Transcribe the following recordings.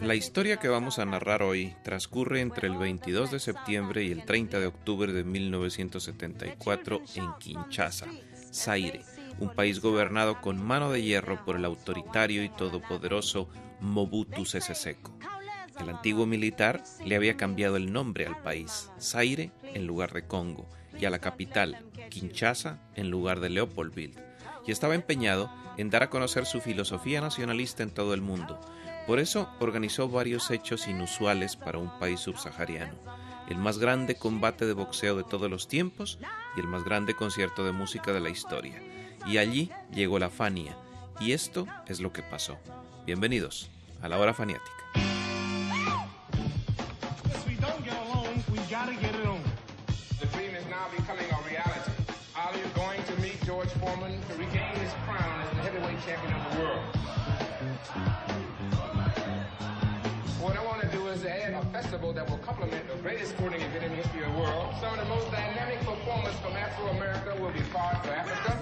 La historia que vamos a narrar hoy transcurre entre el 22 de septiembre y el 30 de octubre de 1974 en Kinshasa, Zaire, un país gobernado con mano de hierro por el autoritario y todopoderoso Mobutu Sese Seko. El antiguo militar le había cambiado el nombre al país, Zaire en lugar de Congo, y a la capital, Kinshasa, en lugar de Leopoldville, y estaba empeñado en dar a conocer su filosofía nacionalista en todo el mundo. Por eso organizó varios hechos inusuales para un país subsahariano, el más grande combate de boxeo de todos los tiempos y el más grande concierto de música de la historia. Y allí llegó la Fania, y esto es lo que pasó. Bienvenidos a la hora faniática. Champion of the world? What I want to do is add a festival that will complement the greatest sporting event in the history of the world. Some of the most dynamic performers from Afro-America will be fought for Africa.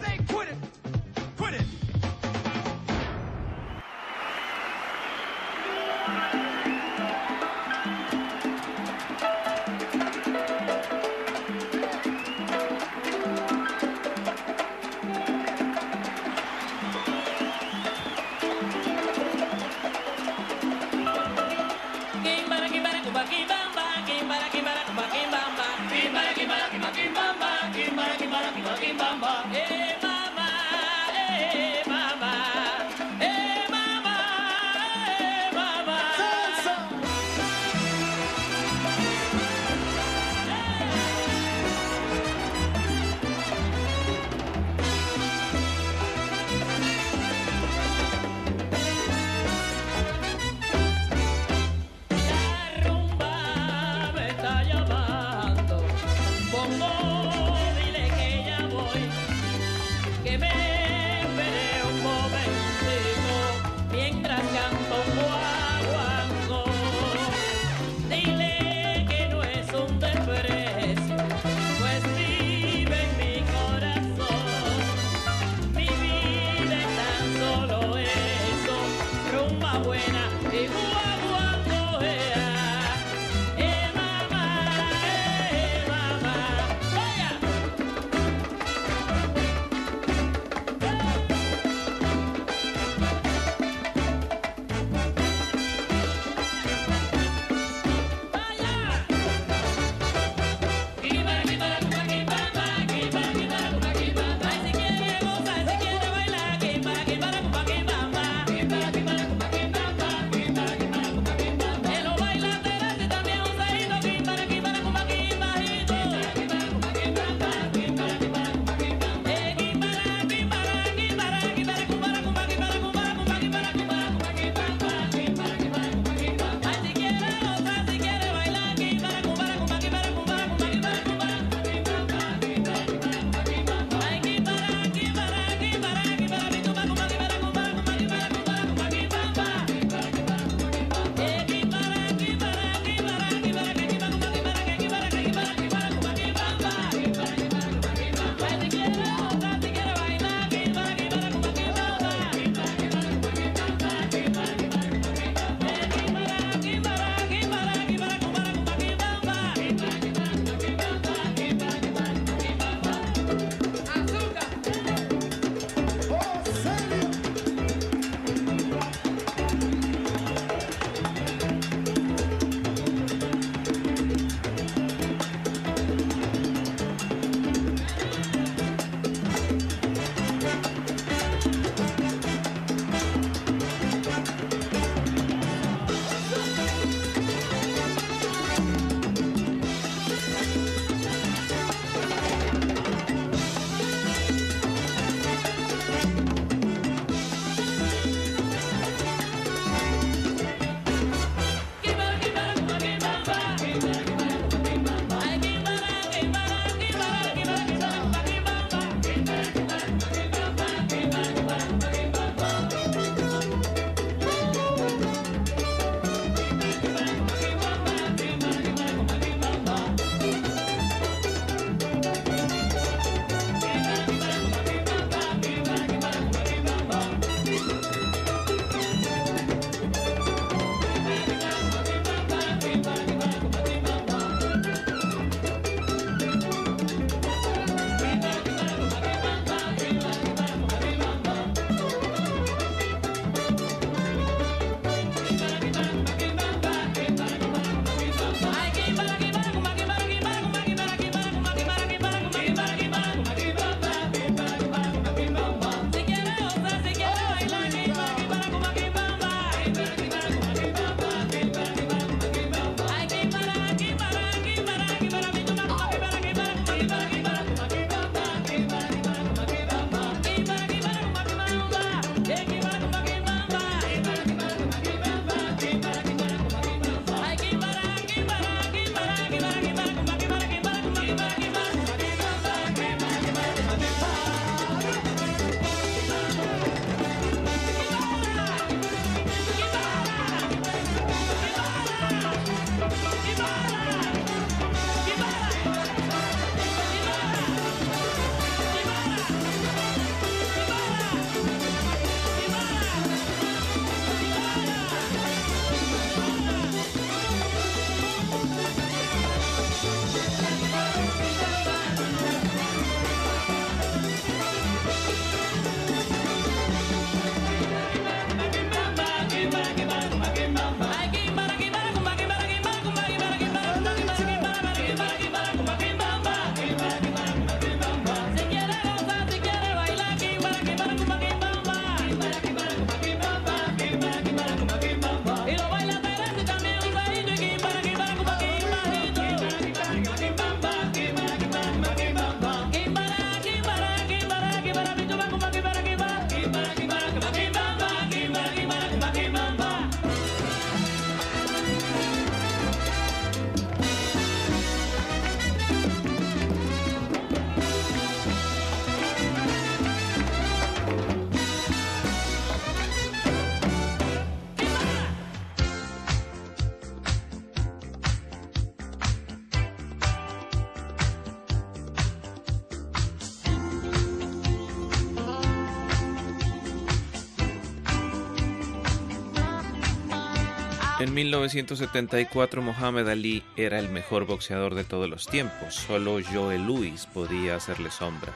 En 1974 Muhammad Ali era el mejor boxeador de todos los tiempos, solo Joe Louis podía hacerle sombra.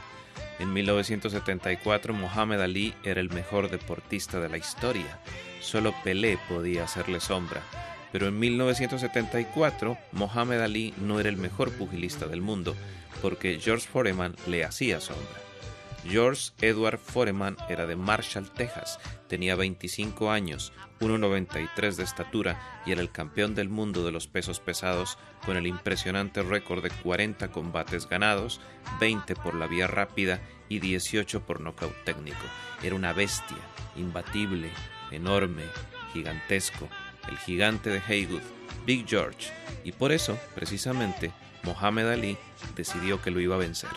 En 1974 Muhammad Ali era el mejor deportista de la historia, solo Pelé podía hacerle sombra. Pero en 1974 Muhammad Ali no era el mejor pugilista del mundo, porque George Foreman le hacía sombra. George Edward Foreman era de Marshall, Texas, tenía 25 años, 1,93 de estatura y era el campeón del mundo de los pesos pesados con el impresionante récord de 40 combates ganados, 20 por la vía rápida y 18 por nocaut técnico. Era una bestia, imbatible, enorme, gigantesco, el gigante de Haywood, Big George, y por eso, precisamente, Mohamed Ali decidió que lo iba a vencer.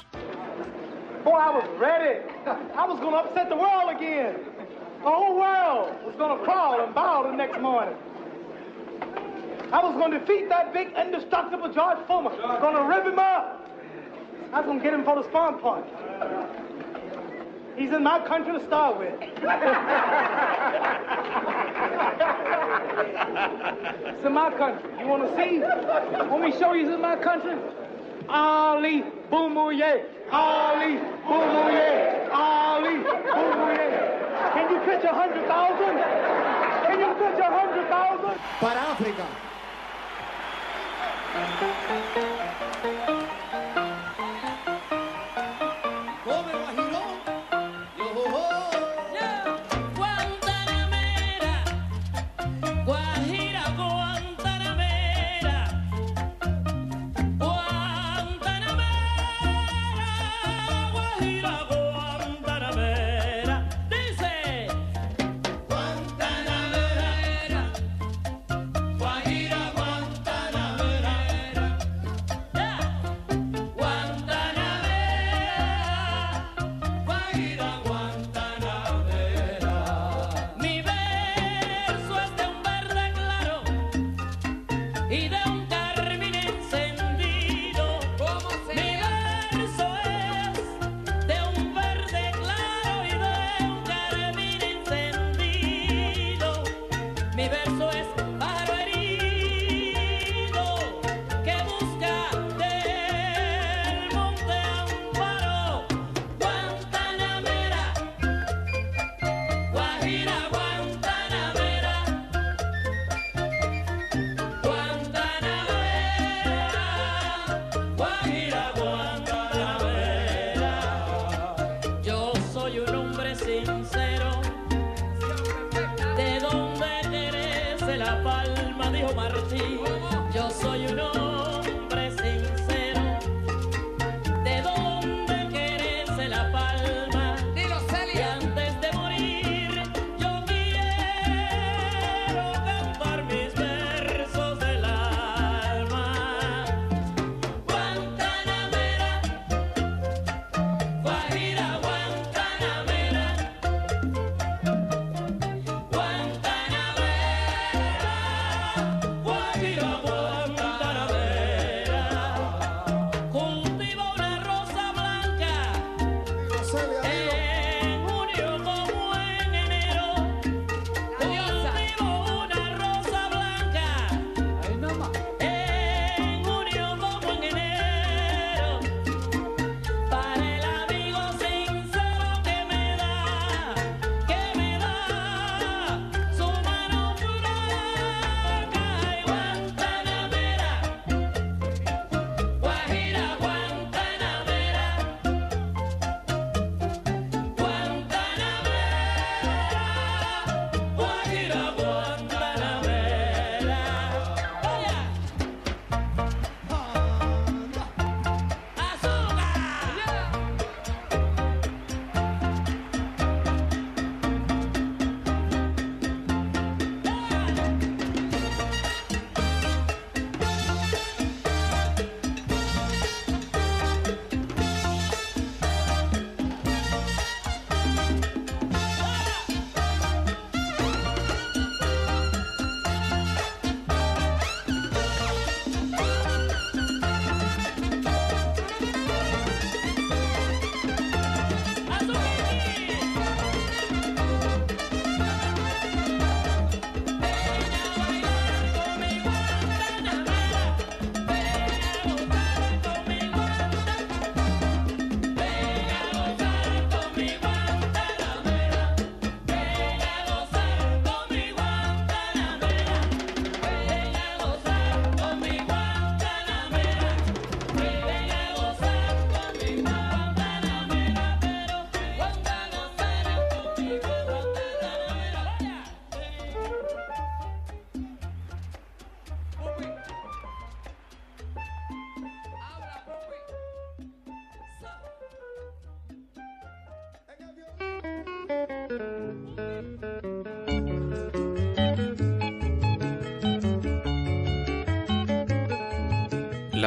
Boy, I was ready. I was going to upset the world again. The whole world was going to crawl and bow the next morning. I was going to defeat that big, indestructible George Foreman. I was Going to rip him up. I was going to get him for the spawn point. He's in my country to start with. it's in my country. You want to see? Let me show you he's in my country. Ali Boumouye. Ali Boumouye. Ali Boumouye. Can you pitch a hundred thousand? Can you pitch a hundred thousand? Para África.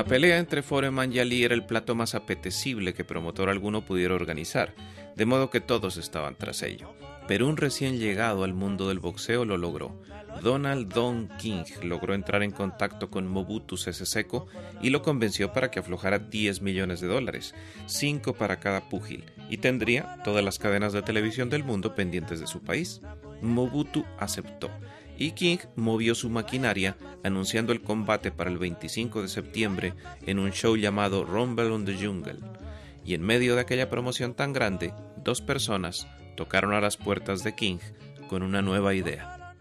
La pelea entre Foreman y Ali era el plato más apetecible que promotor alguno pudiera organizar, de modo que todos estaban tras ello. Pero un recién llegado al mundo del boxeo lo logró. Donald Don King logró entrar en contacto con Mobutu Sese Seko y lo convenció para que aflojara 10 millones de dólares, 5 para cada púgil, y tendría todas las cadenas de televisión del mundo pendientes de su país. Mobutu aceptó y King movió su maquinaria anunciando el combate para el 25 de septiembre en un show llamado Rumble on the Jungle. Y en medio de aquella promoción tan grande, dos personas tocaron a las puertas de King con una nueva idea.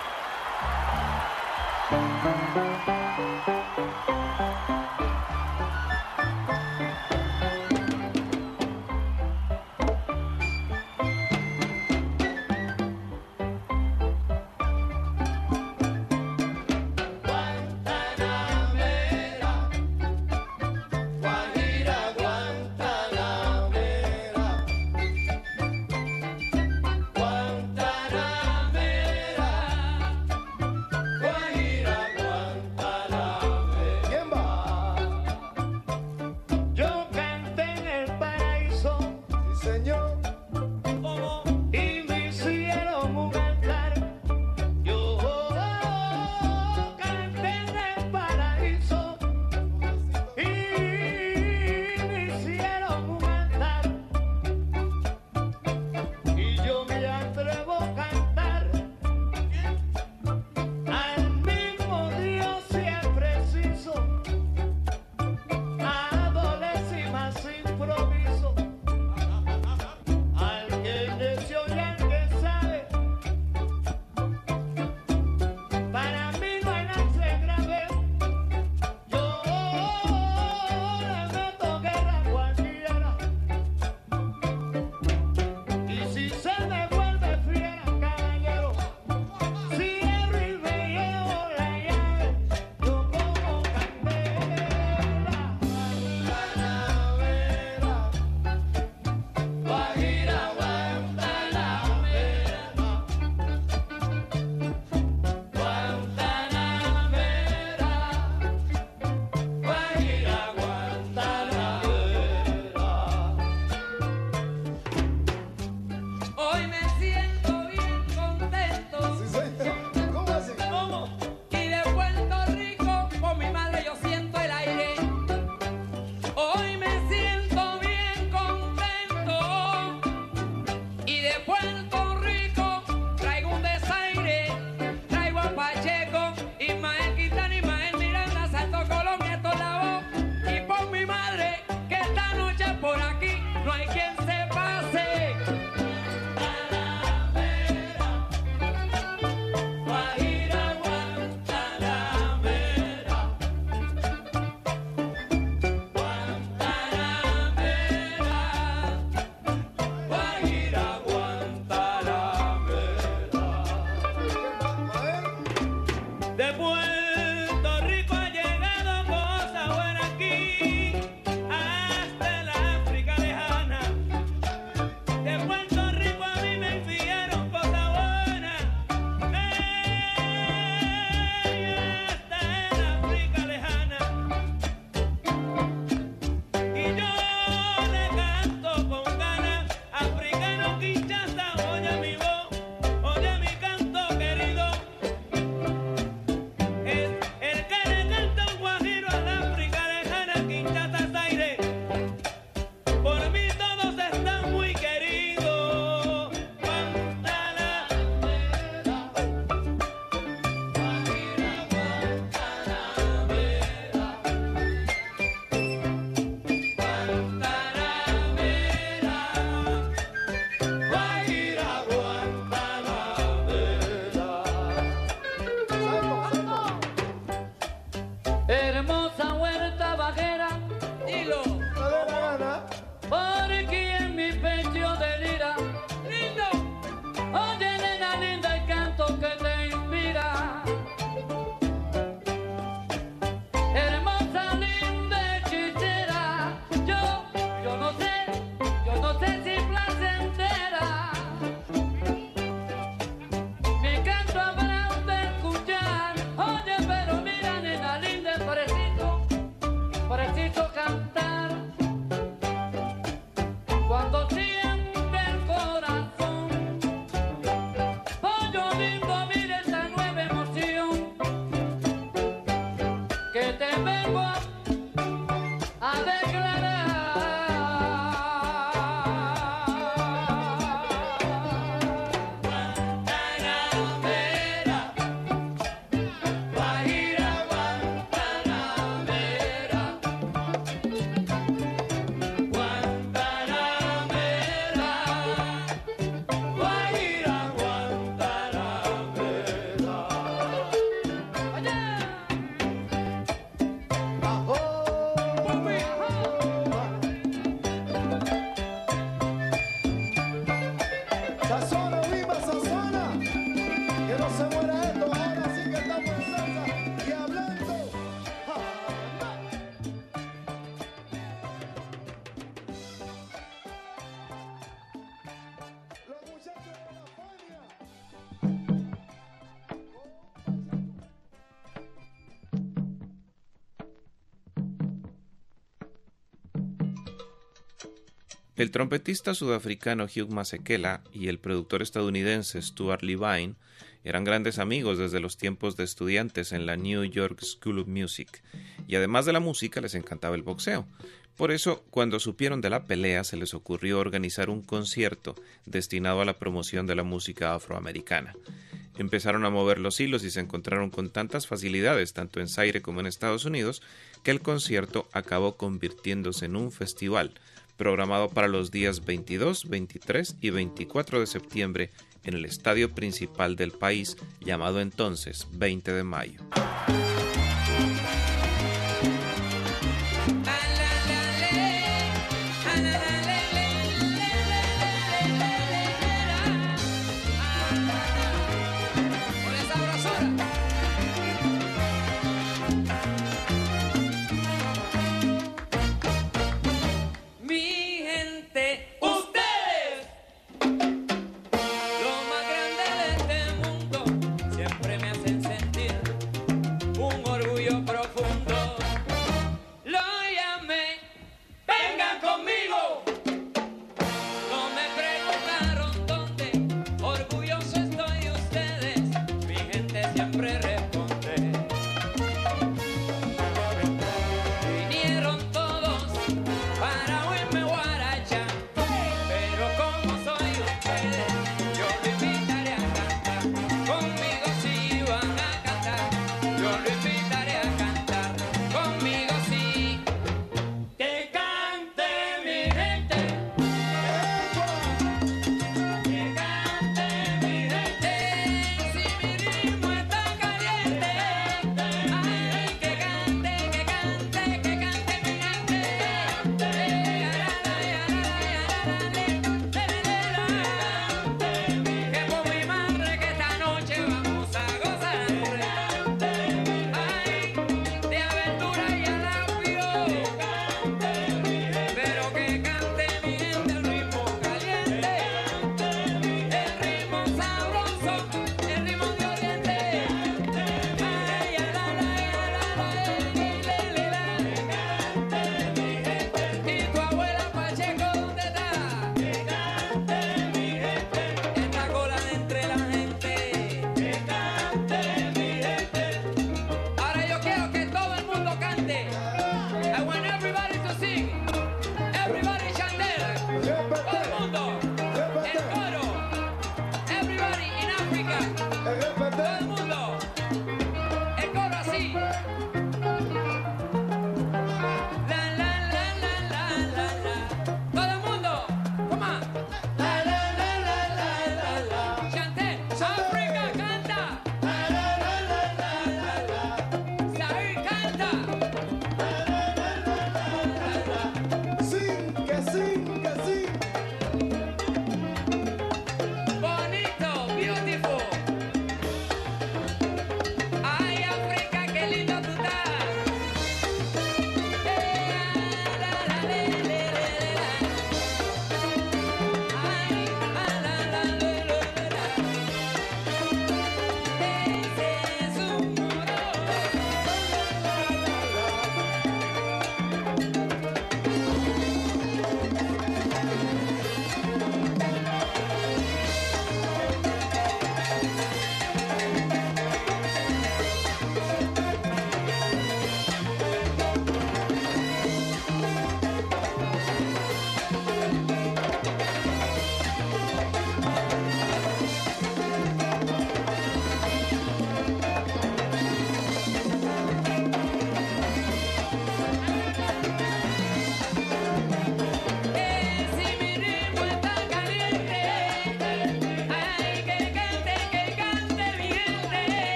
El trompetista sudafricano Hugh Masekela y el productor estadounidense Stuart Levine eran grandes amigos desde los tiempos de estudiantes en la New York School of Music, y además de la música les encantaba el boxeo. Por eso, cuando supieron de la pelea, se les ocurrió organizar un concierto destinado a la promoción de la música afroamericana. Empezaron a mover los hilos y se encontraron con tantas facilidades, tanto en Zaire como en Estados Unidos, que el concierto acabó convirtiéndose en un festival programado para los días 22, 23 y 24 de septiembre en el estadio principal del país, llamado entonces 20 de mayo.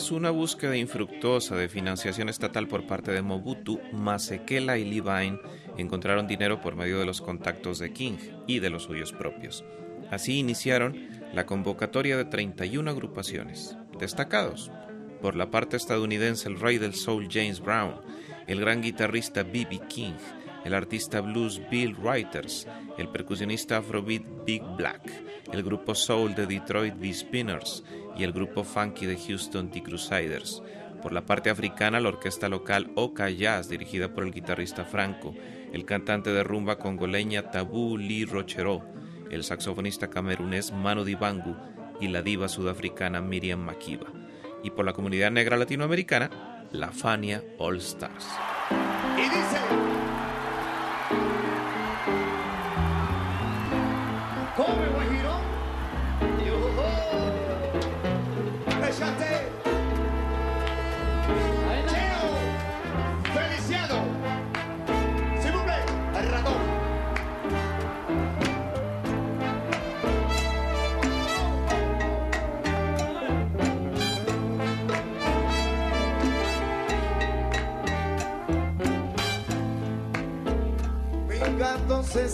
Tras una búsqueda infructuosa de financiación estatal por parte de Mobutu, Masekela y Levine encontraron dinero por medio de los contactos de King y de los suyos propios. Así iniciaron la convocatoria de 31 agrupaciones, destacados por la parte estadounidense el rey del soul James Brown, el gran guitarrista B.B. King, el artista blues Bill Writers, el percusionista afrobeat Big Black, el grupo soul de Detroit The Spinners y el grupo funky de Houston The Crusaders. Por la parte africana, la orquesta local Oka Jazz, dirigida por el guitarrista Franco, el cantante de rumba congoleña Tabu Lee Rocheró, el saxofonista camerunés Manu Dibangu y la diva sudafricana Miriam Makiba. Y por la comunidad negra latinoamericana, la Fania All Stars.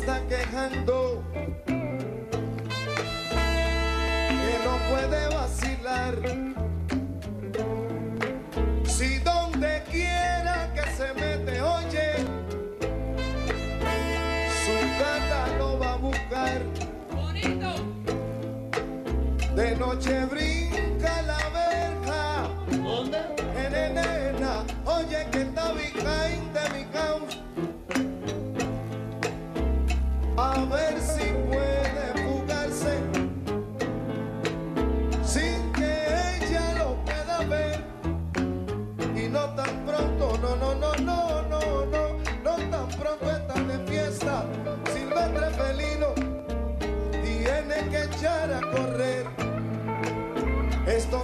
Está quejando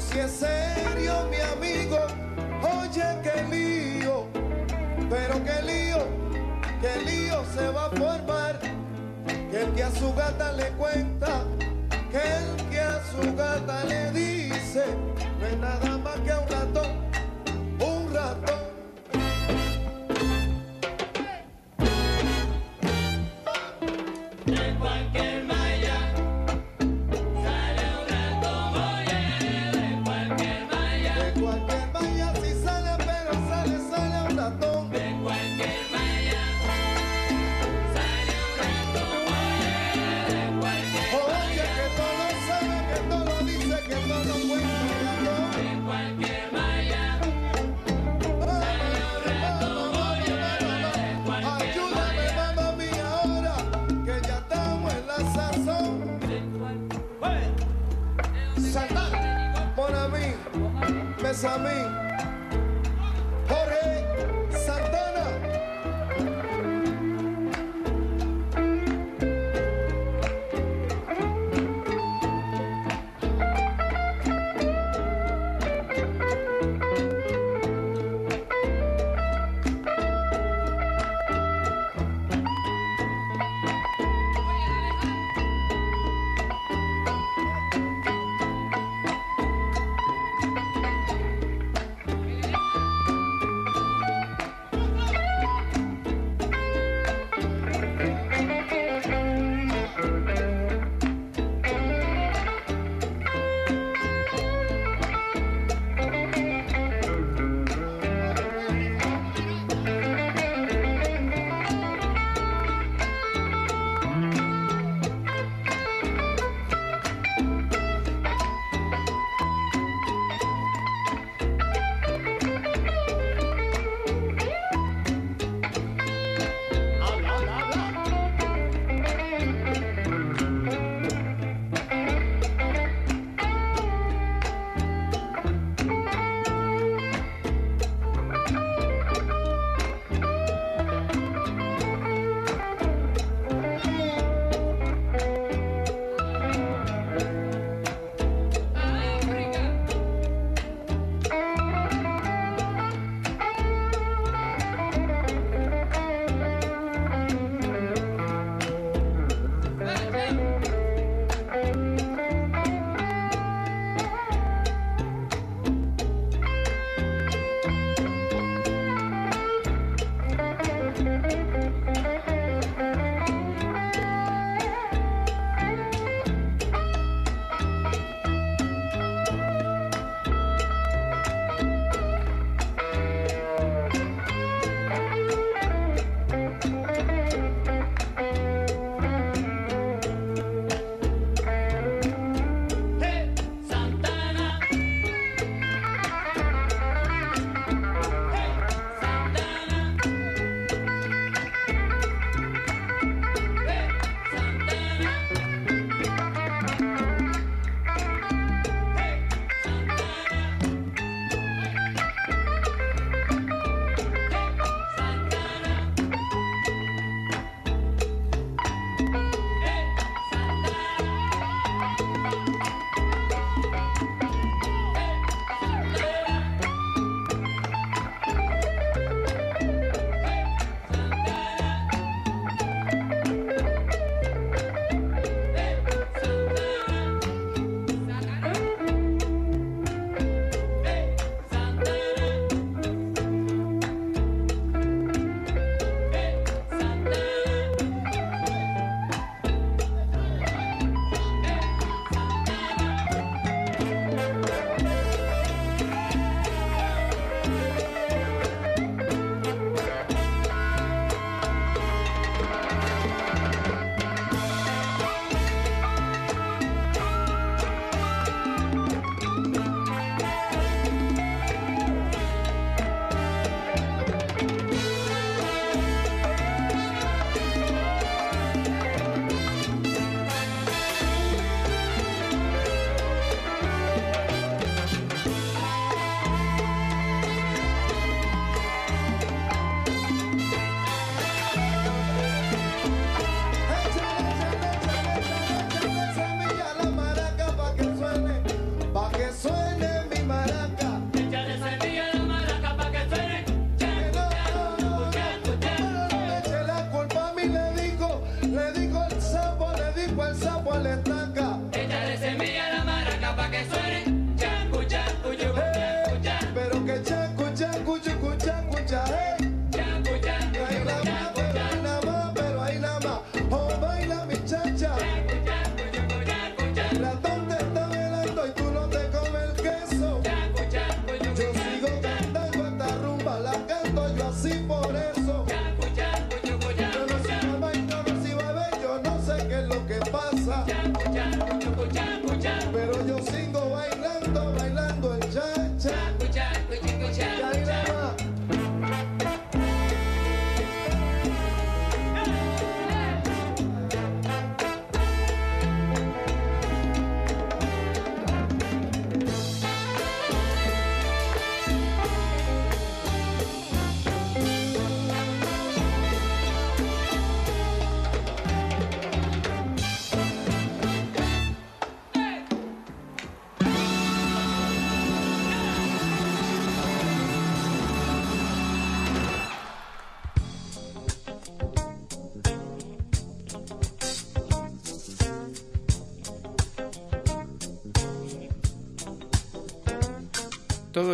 Sí es serio, mi amigo. Oye, qué lío, pero qué lío, qué lío se va a formar. Que el que a su gata le cuenta, que el que a su gata le dice, no es nada más que un ratón, un ratón.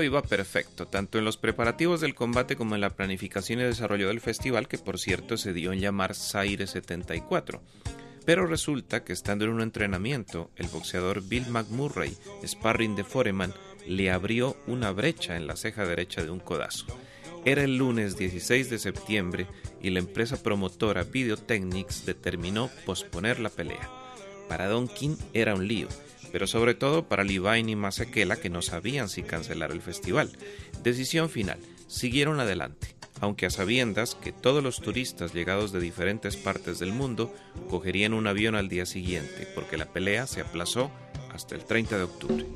Iba perfecto, tanto en los preparativos del combate como en la planificación y desarrollo del festival, que por cierto se dio en llamar Zaire 74. Pero resulta que estando en un entrenamiento, el boxeador Bill McMurray, sparring de Foreman, le abrió una brecha en la ceja derecha de un codazo. Era el lunes 16 de septiembre y la empresa promotora Videotechnics determinó posponer la pelea. Para Don King era un lío, pero sobre todo para Levine y Masekela que no sabían si cancelar el festival. Decisión final, siguieron adelante, aunque a sabiendas que todos los turistas llegados de diferentes partes del mundo cogerían un avión al día siguiente, porque la pelea se aplazó hasta el 30 de octubre.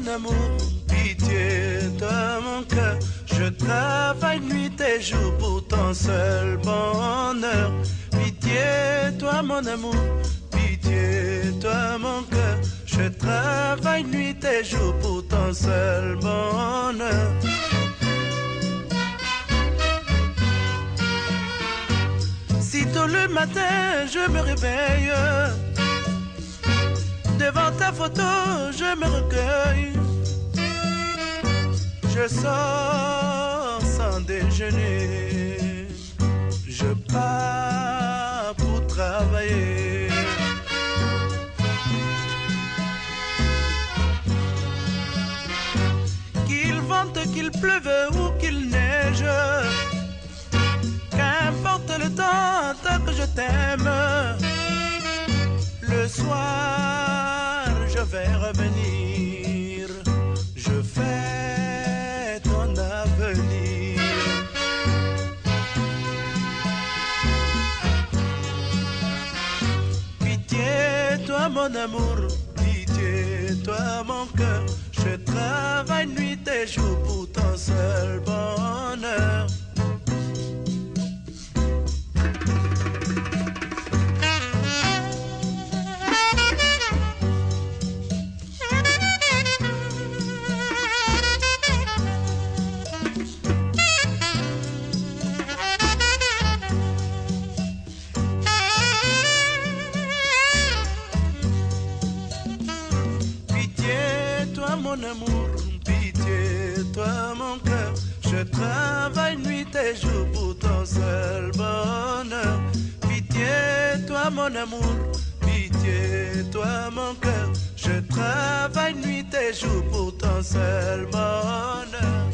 Mon amour, pitié, toi mon cœur. Je travaille nuit et jour pour ton seul bonheur. Pitié, toi mon amour, pitié, toi mon cœur. Je travaille nuit et jour pour ton seul bonheur. Si tôt le matin je me réveille Devant ta photo, je me recueille. Je sors sans déjeuner. Je pars pour travailler. Qu'il vente, qu'il pleuve ou qu'il neige. Qu'importe le temps, tant que je t'aime. Le soir, vais revenir. Je fais ton avenir. Pitié, toi mon amour. Pitié, toi mon cœur. Je travaille nuit et jour pour ton seul bonheur. Je travaille nuit et jour pour ton seul bonheur. Pitié, toi mon amour, pitié, toi mon cœur. Je travaille nuit et jour pour ton seul bonheur.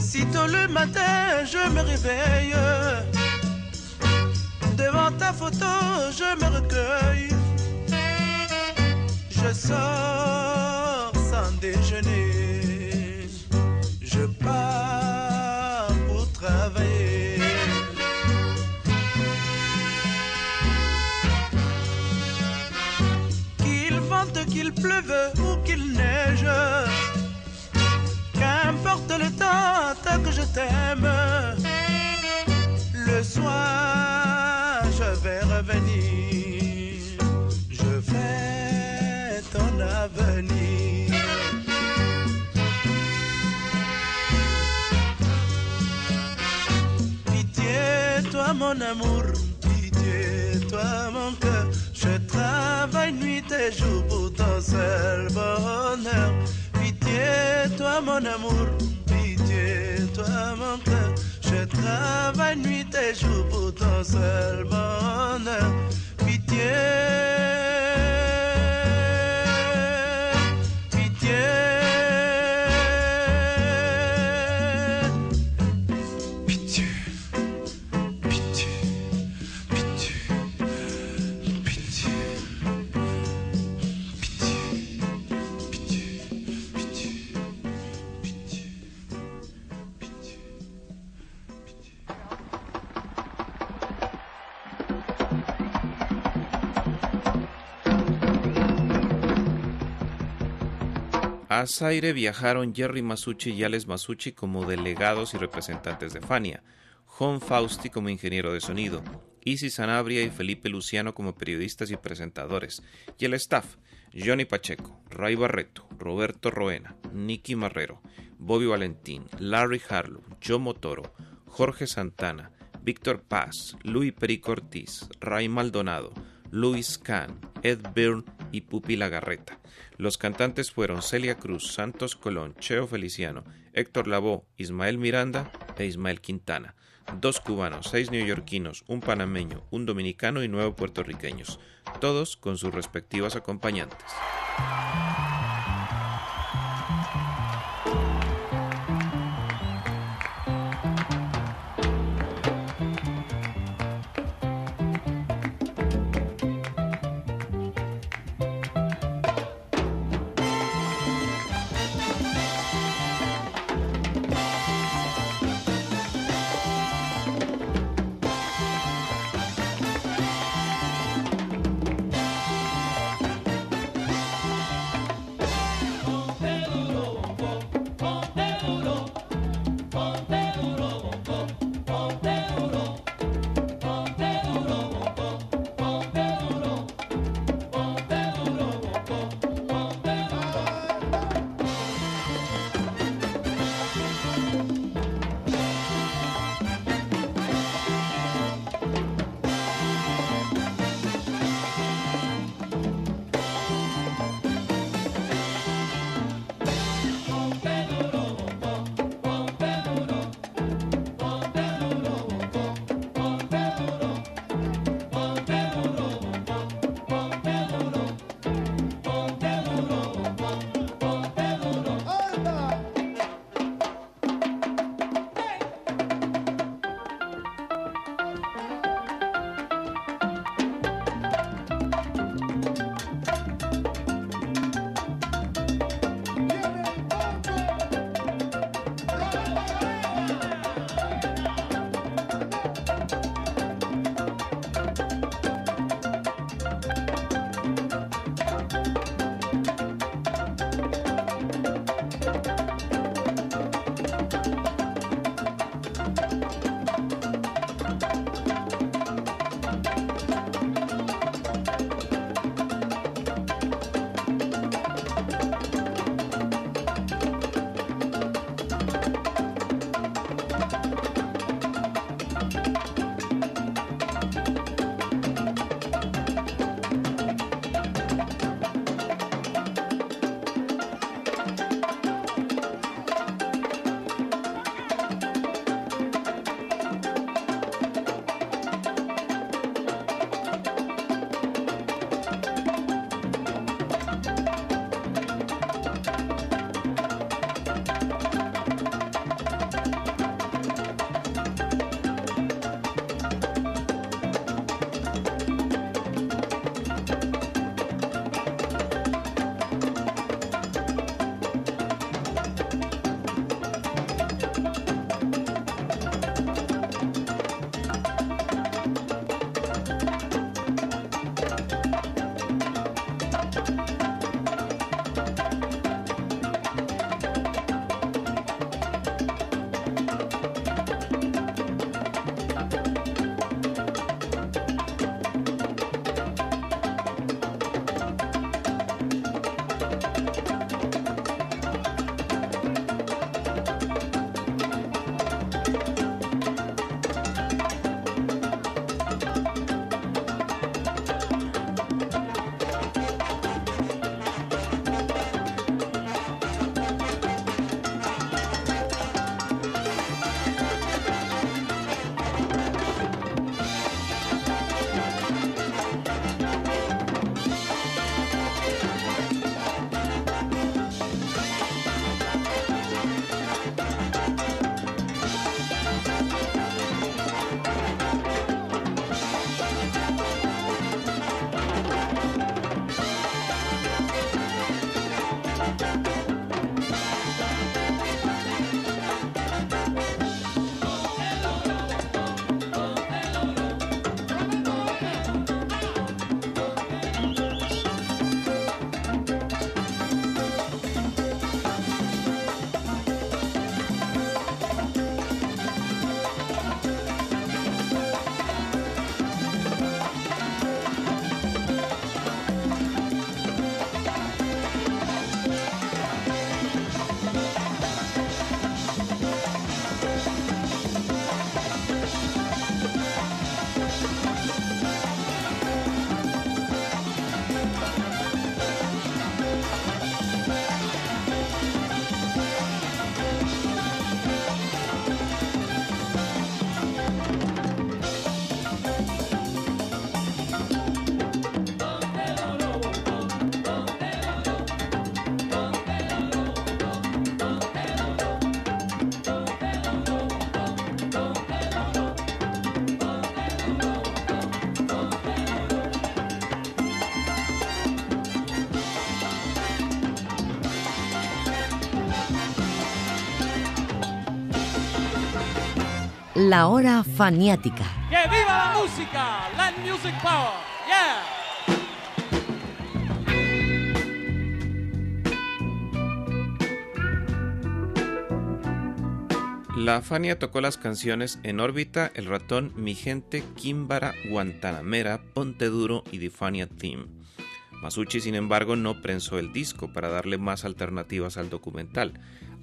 Sitôt le matin, je me réveille. Devant ta photo, je me recueille. Je sors déjeuner. Je pars pour travailler. Qu'importe qu'il pleuve ou qu'il neige, qu'importe le temps tant que je t'aime, le soir je vais revenir, je vais ton avenir. Mon amour, pitié, toi mon cœur. Je travaille nuit et jour pour ton seul bonheur. Pitié, toi mon amour, pitié, toi mon cœur. Je travaille nuit et jour pour ton seul bonheur. Pitié. A Zaire viajaron Jerry Masucci y Alex Masucci como delegados y representantes de Fania, John Fausti como ingeniero de sonido, Isi Sanabria y Felipe Luciano como periodistas y presentadores, y el staff, Johnny Pacheco, Ray Barreto, Roberto Roena, Nicky Marrero, Bobby Valentín, Larry Harlow, Joe Motoro, Jorge Santana, Víctor Paz, Luis Perico Ortiz, Ray Maldonado, Luis Kahn, Ed Byrne y Pupi Lagarreta. Los cantantes fueron Celia Cruz, Santos Colón, Cheo Feliciano, Héctor Lavoe, Ismael Miranda e Ismael Quintana. Dos cubanos, seis neoyorquinos, un panameño, un dominicano y nueve puertorriqueños, todos con sus respectivas acompañantes. La hora faniática. ¡Que viva la música! Land Music Power. Yeah. La Fania tocó las canciones En órbita, El ratón, Mi gente, Kimbara, Guantanamera, Ponte Duro y The Fania Team. Masucci, sin embargo, no prensó el disco para darle más alternativas al documental.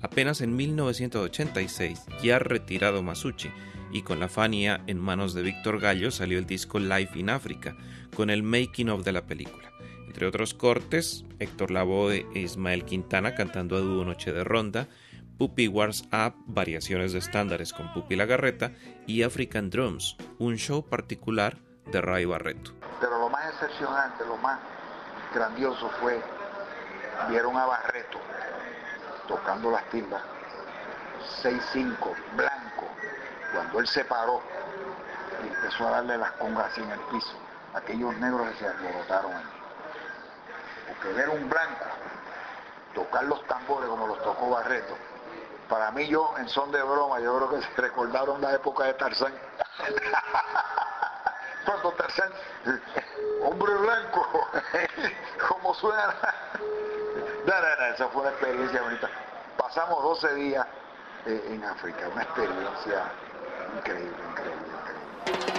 Apenas en 1986, ya retirado Masucci, y con la Fania en manos de Víctor Gallo, salió el disco Life in Africa, con el making of de la película. Entre otros cortes, Héctor Lavoe e Ismael Quintana cantando a dúo Noche de Ronda, Puppy Wars Up, variaciones de estándares con Puppy Lagarreta, y African Drums, un show particular de Ray Barreto. Pero lo más excepcionante, lo más grandioso fue, vieron a Barreto tocando las timbas, 6-5, blanco, cuando él se paró y empezó a darle las congas así en el piso, aquellos negros se alborotaron ahí. Porque ver un blanco tocar los tambores como los tocó Barreto, para mí yo, en son de broma, yo creo que se recordaron la época de Tarzán. Cuando Tarzán, hombre blanco, como suena. No, no, no, esa fue una experiencia bonita. Pasamos 12 días eh, en África, una experiencia increíble, increíble, increíble.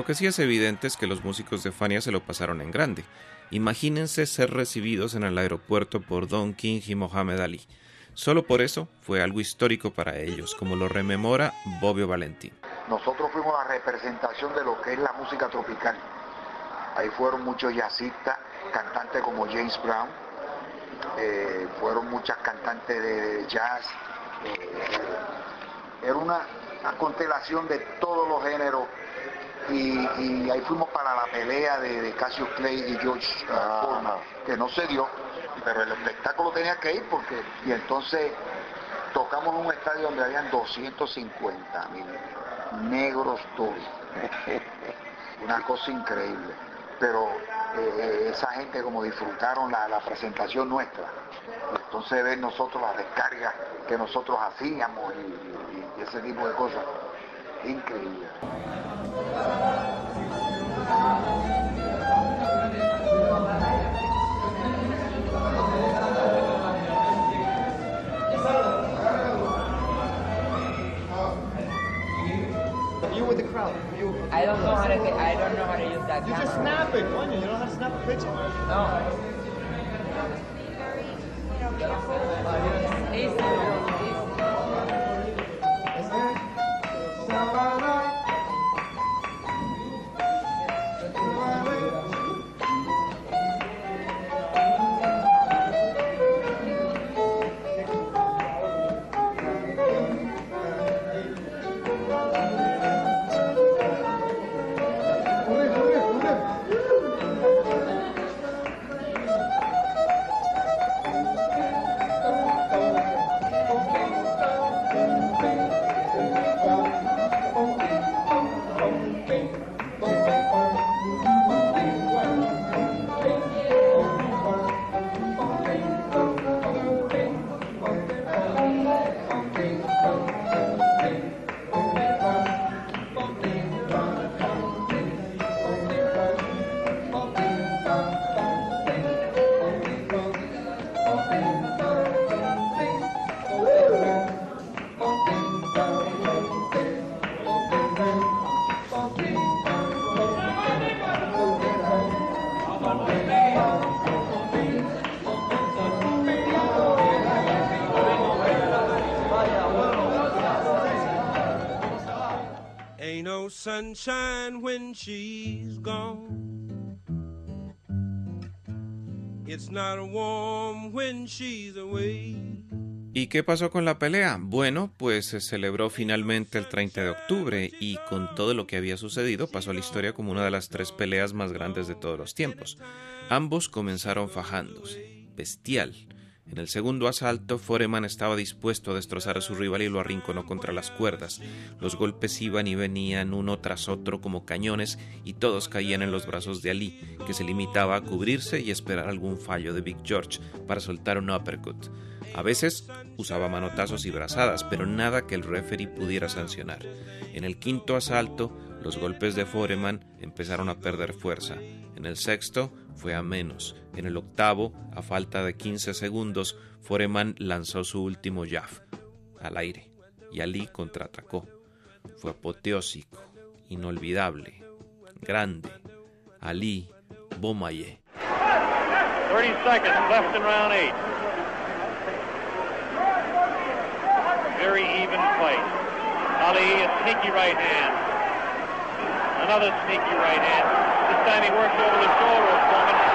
Lo que sí es evidente es que los músicos de Fania se lo pasaron en grande. Imagínense ser recibidos en el aeropuerto por Don King y Mohamed Ali. Solo por eso fue algo histórico para ellos, como lo rememora Bobbio Valentín. Nosotros fuimos la representación de lo que es la música tropical. Ahí fueron muchos jazzistas, cantantes como James Brown, eh, fueron muchas cantantes de jazz, Eh, era una, una constelación de todos los géneros y, y ahí fuimos para la pelea de, de Cassius Clay y George uh, Foreman, que no se dio, pero el espectáculo tenía que ir porque, y entonces tocamos en un estadio donde habían 250 mil negros todos. Una cosa increíble. Pero eh, eh, esa gente como disfrutaron la, la presentación nuestra. Entonces ver nosotros las descargas que nosotros hacíamos y, y- y ese tipo de cosas. Increíble. You with the crowd. You. I don't know how to. I don't know how to use that You just snap it, don't you? You don't know how to snap a picture. No. Sunshine when she's gone. It's not warm when she's away. ¿Y qué pasó con la pelea? Bueno, pues se celebró finalmente el 30 de octubre y con todo lo que había sucedido pasó a la historia como una de las tres peleas más grandes de todos los tiempos. Ambos comenzaron fajándose. Bestial. En el segundo asalto, Foreman estaba dispuesto a destrozar a su rival y lo arrinconó contra las cuerdas. Los golpes iban y venían uno tras otro como cañones y todos caían en los brazos de Ali, que se limitaba a cubrirse y esperar algún fallo de Big George para soltar un uppercut. A veces usaba manotazos y brazadas, pero nada que el referee pudiera sancionar. En el quinto asalto, los golpes de Foreman empezaron a perder fuerza. En el sexto fue a menos. En el octavo, a falta de 15 segundos, Foreman lanzó su último jab al aire y Ali contraatacó. Fue apoteósico, inolvidable, grande. Ali Bomaye. 30 seconds left in round eight. Very even fight. Ali, a sneaky right hand. Another sneaky right hand. This time he works over the shoulder of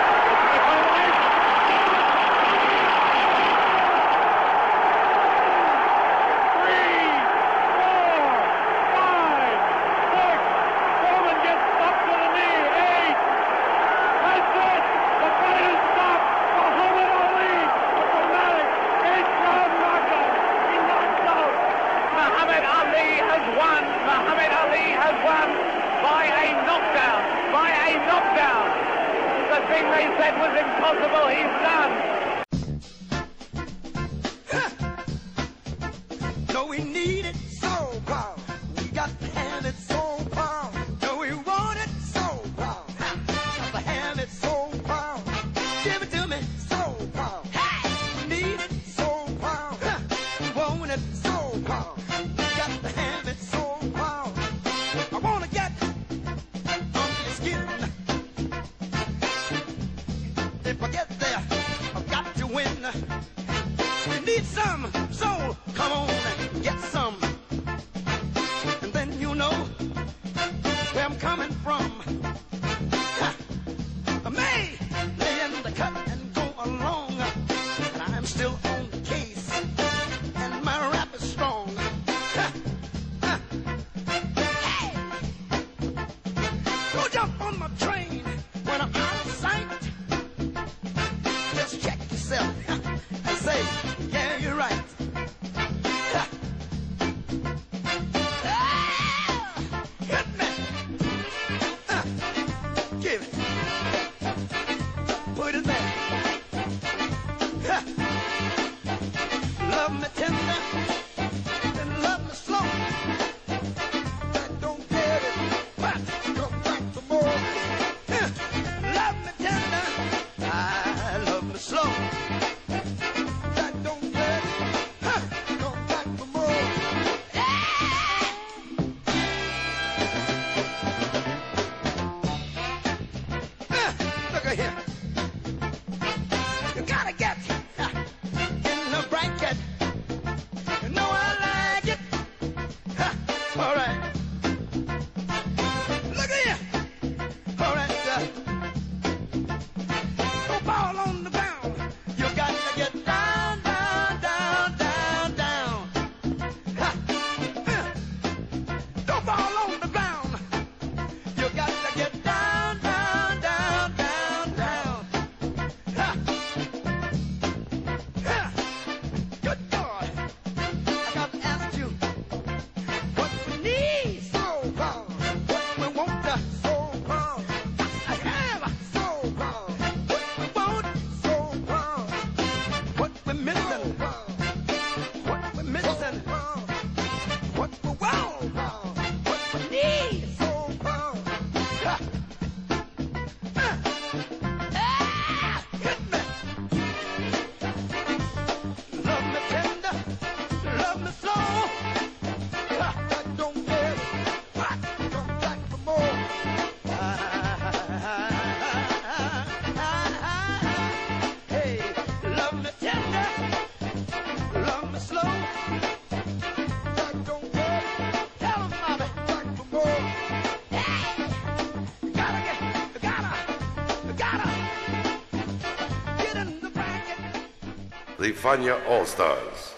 Fania All Stars.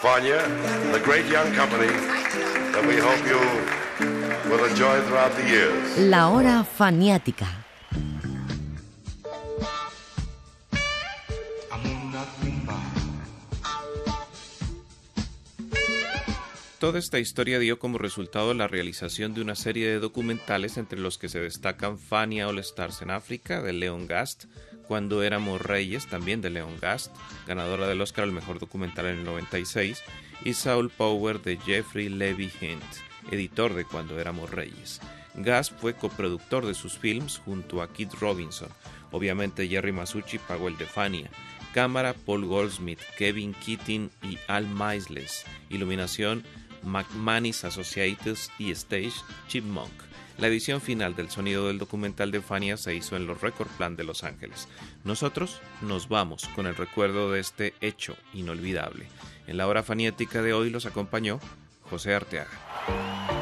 Fania, the great young company that we hope you will enjoy throughout the years. La hora faniática. Toda esta historia dio como resultado la realización de una serie de documentales entre los que se destacan Fania All Stars en África de Leon Gast, Cuando éramos reyes también de Leon Gast, ganadora del Oscar al mejor documental en el 96, y Saul Power de Jeffrey Levy Hint, editor de Cuando éramos reyes. Gast fue coproductor de sus films junto a Kit Robinson. Obviamente Jerry Masucci pagó el de Fania. Cámara Paul Goldsmith, Kevin Keating y Al Maisles. Iluminación McManus Associates y Stage Chipmunk. La edición final del sonido del documental de Fania se hizo en los Record Plan de Los Ángeles. Nosotros nos vamos con el recuerdo de este hecho inolvidable. En la hora faniática de hoy los acompañó José Arteaga.